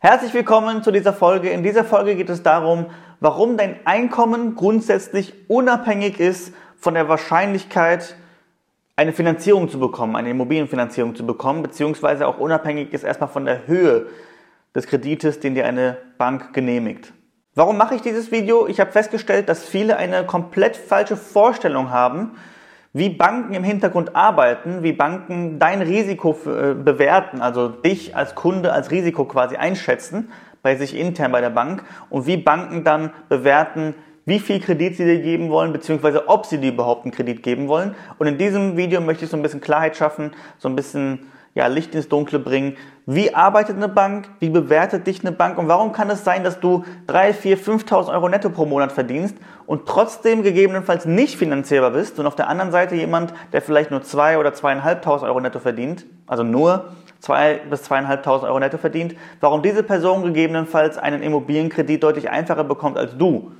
Herzlich willkommen zu dieser Folge. In dieser Folge geht es darum, warum dein Einkommen grundsätzlich unabhängig ist von der Wahrscheinlichkeit, eine Finanzierung zu bekommen, eine Immobilienfinanzierung zu bekommen, beziehungsweise auch unabhängig ist erstmal von der Höhe des Kredites, den dir eine Bank genehmigt. Warum mache ich dieses Video? Ich habe festgestellt, dass viele eine komplett falsche Vorstellung haben, wie Banken im Hintergrund arbeiten, wie Banken dein Risiko äh, bewerten, also dich als Kunde als Risiko quasi einschätzen bei sich intern bei der Bank und wie Banken dann bewerten, wie viel Kredit sie dir geben wollen, beziehungsweise ob sie dir überhaupt einen Kredit geben wollen. Und in diesem Video möchte ich so ein bisschen Klarheit schaffen, so ein bisschen ja, Licht ins Dunkle bringen. Wie arbeitet eine Bank? Wie bewertet dich eine Bank? Und warum kann es sein, dass du 3, 4, 5.000 Euro netto pro Monat verdienst und trotzdem gegebenenfalls nicht finanzierbar bist und auf der anderen Seite jemand, der vielleicht nur 2 oder 2.500 Euro netto verdient, also nur 2 bis 2.500 Euro netto verdient, warum diese Person gegebenenfalls einen Immobilienkredit deutlich einfacher bekommt als du,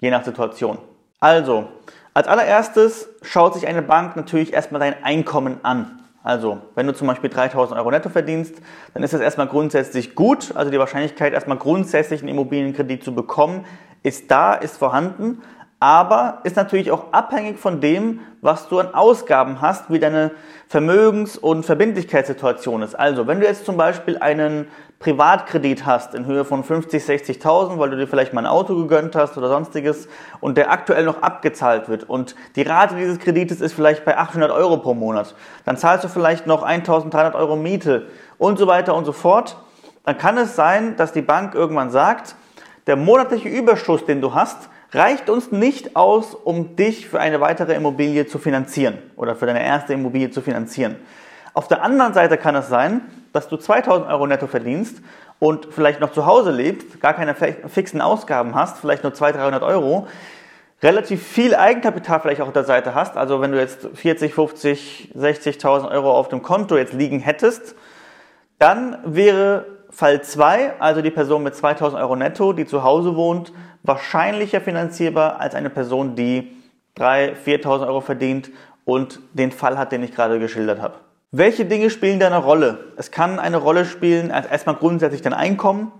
je nach Situation. Also, als allererstes schaut sich eine Bank natürlich erstmal dein Einkommen an. Also, wenn du zum Beispiel 3000 Euro netto verdienst, dann ist das erstmal grundsätzlich gut. Also die Wahrscheinlichkeit, erstmal grundsätzlich einen Immobilienkredit zu bekommen, ist da, ist vorhanden aber ist natürlich auch abhängig von dem, was du an Ausgaben hast, wie deine Vermögens- und Verbindlichkeitssituation ist. Also, wenn du jetzt zum Beispiel einen Privatkredit hast in Höhe von 50, 60.000, weil du dir vielleicht mal ein Auto gegönnt hast oder sonstiges und der aktuell noch abgezahlt wird und die Rate dieses Kredites ist vielleicht bei 800 Euro pro Monat, dann zahlst du vielleicht noch 1.300 Euro Miete und so weiter und so fort. Dann kann es sein, dass die Bank irgendwann sagt, der monatliche Überschuss, den du hast, reicht uns nicht aus, um dich für eine weitere Immobilie zu finanzieren oder für deine erste Immobilie zu finanzieren. Auf der anderen Seite kann es sein, dass du 2000 Euro netto verdienst und vielleicht noch zu Hause lebst, gar keine fixen Ausgaben hast, vielleicht nur 200, 300 Euro, relativ viel Eigenkapital vielleicht auch auf der Seite hast, also wenn du jetzt 40, 50, 60.000 Euro auf dem Konto jetzt liegen hättest, dann wäre Fall 2, also die Person mit 2000 Euro netto, die zu Hause wohnt, wahrscheinlicher finanzierbar als eine Person, die 3.000, 4.000 Euro verdient und den Fall hat, den ich gerade geschildert habe. Welche Dinge spielen da eine Rolle? Es kann eine Rolle spielen, als erstmal grundsätzlich dein Einkommen.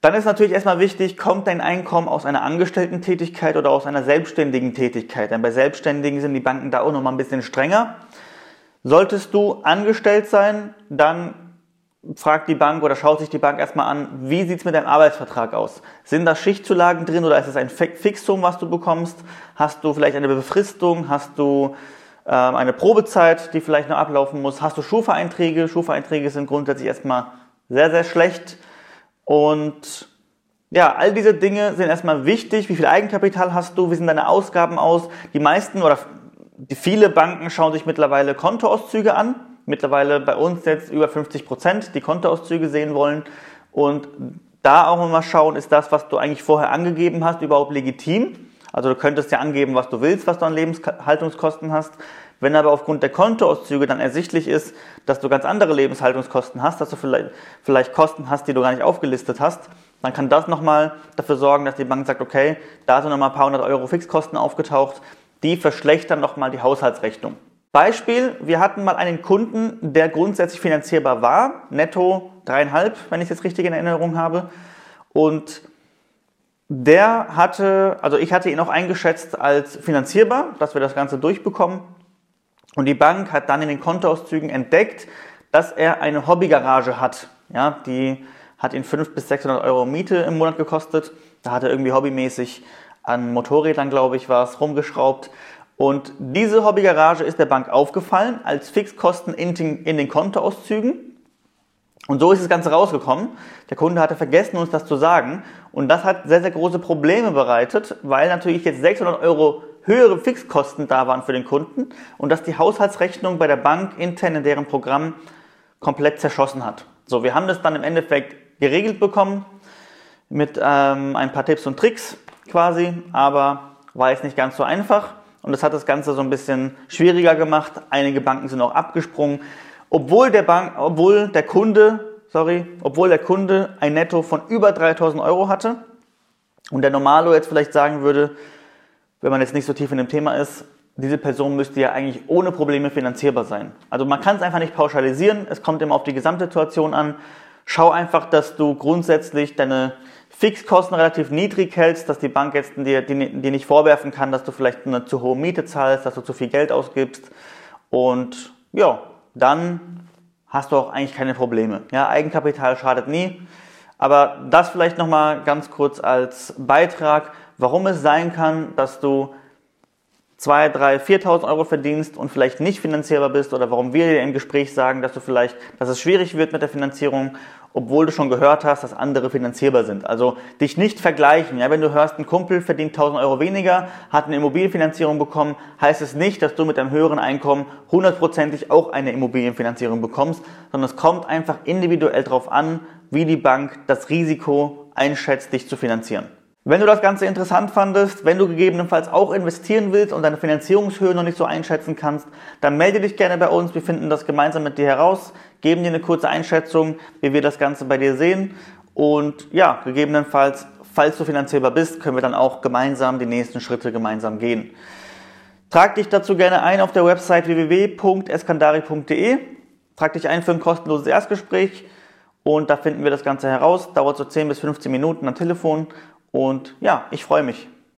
Dann ist natürlich erstmal wichtig, kommt dein Einkommen aus einer Angestellten-Tätigkeit oder aus einer selbstständigen Tätigkeit? Denn bei Selbstständigen sind die Banken da auch nochmal ein bisschen strenger. Solltest du angestellt sein, dann fragt die Bank oder schaut sich die Bank erstmal an, wie sieht es mit deinem Arbeitsvertrag aus? Sind da Schichtzulagen drin oder ist es ein Fixum, was du bekommst? Hast du vielleicht eine Befristung? Hast du ähm, eine Probezeit, die vielleicht noch ablaufen muss? Hast du Schufa-Einträge? Schufa-Einträge sind grundsätzlich erstmal sehr, sehr schlecht. Und ja, all diese Dinge sind erstmal wichtig. Wie viel Eigenkapital hast du? Wie sehen deine Ausgaben aus? Die meisten oder die viele Banken schauen sich mittlerweile Kontoauszüge an mittlerweile bei uns jetzt über 50 Prozent, die Kontoauszüge sehen wollen. Und da auch mal schauen, ist das, was du eigentlich vorher angegeben hast, überhaupt legitim? Also du könntest ja angeben, was du willst, was du an Lebenshaltungskosten hast. Wenn aber aufgrund der Kontoauszüge dann ersichtlich ist, dass du ganz andere Lebenshaltungskosten hast, dass du vielleicht, vielleicht Kosten hast, die du gar nicht aufgelistet hast, dann kann das nochmal dafür sorgen, dass die Bank sagt, okay, da sind nochmal ein paar hundert Euro Fixkosten aufgetaucht, die verschlechtern nochmal die Haushaltsrechnung. Beispiel, wir hatten mal einen Kunden, der grundsätzlich finanzierbar war, netto dreieinhalb, wenn ich es jetzt richtig in Erinnerung habe. Und der hatte, also ich hatte ihn auch eingeschätzt als finanzierbar, dass wir das Ganze durchbekommen. Und die Bank hat dann in den Kontoauszügen entdeckt, dass er eine Hobbygarage hat. Ja, die hat ihn 500 bis 600 Euro Miete im Monat gekostet. Da hat er irgendwie hobbymäßig an Motorrädern, glaube ich, war es, rumgeschraubt. Und diese Hobbygarage ist der Bank aufgefallen als Fixkosten in den, in den Kontoauszügen. Und so ist das Ganze rausgekommen. Der Kunde hatte vergessen, uns das zu sagen. Und das hat sehr, sehr große Probleme bereitet, weil natürlich jetzt 600 Euro höhere Fixkosten da waren für den Kunden und dass die Haushaltsrechnung bei der Bank intern in deren Programm komplett zerschossen hat. So, wir haben das dann im Endeffekt geregelt bekommen mit ähm, ein paar Tipps und Tricks quasi, aber war jetzt nicht ganz so einfach. Und das hat das Ganze so ein bisschen schwieriger gemacht. Einige Banken sind auch abgesprungen. Obwohl der, Bank, obwohl der Kunde, sorry, obwohl der Kunde ein Netto von über 3000 Euro hatte und der Normalo jetzt vielleicht sagen würde, wenn man jetzt nicht so tief in dem Thema ist, diese Person müsste ja eigentlich ohne Probleme finanzierbar sein. Also man kann es einfach nicht pauschalisieren. Es kommt immer auf die Gesamtsituation an. Schau einfach, dass du grundsätzlich deine Fixkosten relativ niedrig hältst, dass die Bank jetzt dir, dir nicht vorwerfen kann, dass du vielleicht eine zu hohe Miete zahlst, dass du zu viel Geld ausgibst. Und ja, dann hast du auch eigentlich keine Probleme. Ja, Eigenkapital schadet nie. Aber das vielleicht nochmal ganz kurz als Beitrag, warum es sein kann, dass du 2, 3, 4.000 Euro verdienst und vielleicht nicht finanzierbar bist oder warum wir dir im Gespräch sagen, dass du vielleicht, dass es schwierig wird mit der Finanzierung, obwohl du schon gehört hast, dass andere finanzierbar sind. Also dich nicht vergleichen. Ja, wenn du hörst, ein Kumpel verdient 1.000 Euro weniger, hat eine Immobilienfinanzierung bekommen, heißt es nicht, dass du mit einem höheren Einkommen hundertprozentig auch eine Immobilienfinanzierung bekommst, sondern es kommt einfach individuell darauf an, wie die Bank das Risiko einschätzt, dich zu finanzieren. Wenn du das Ganze interessant fandest, wenn du gegebenenfalls auch investieren willst und deine Finanzierungshöhe noch nicht so einschätzen kannst, dann melde dich gerne bei uns. Wir finden das gemeinsam mit dir heraus, geben dir eine kurze Einschätzung, wie wir das Ganze bei dir sehen. Und ja, gegebenenfalls, falls du finanzierbar bist, können wir dann auch gemeinsam die nächsten Schritte gemeinsam gehen. Trag dich dazu gerne ein auf der Website www.eskandari.de. Trag dich ein für ein kostenloses Erstgespräch und da finden wir das Ganze heraus. Dauert so 10 bis 15 Minuten am Telefon und ja, ich freue mich.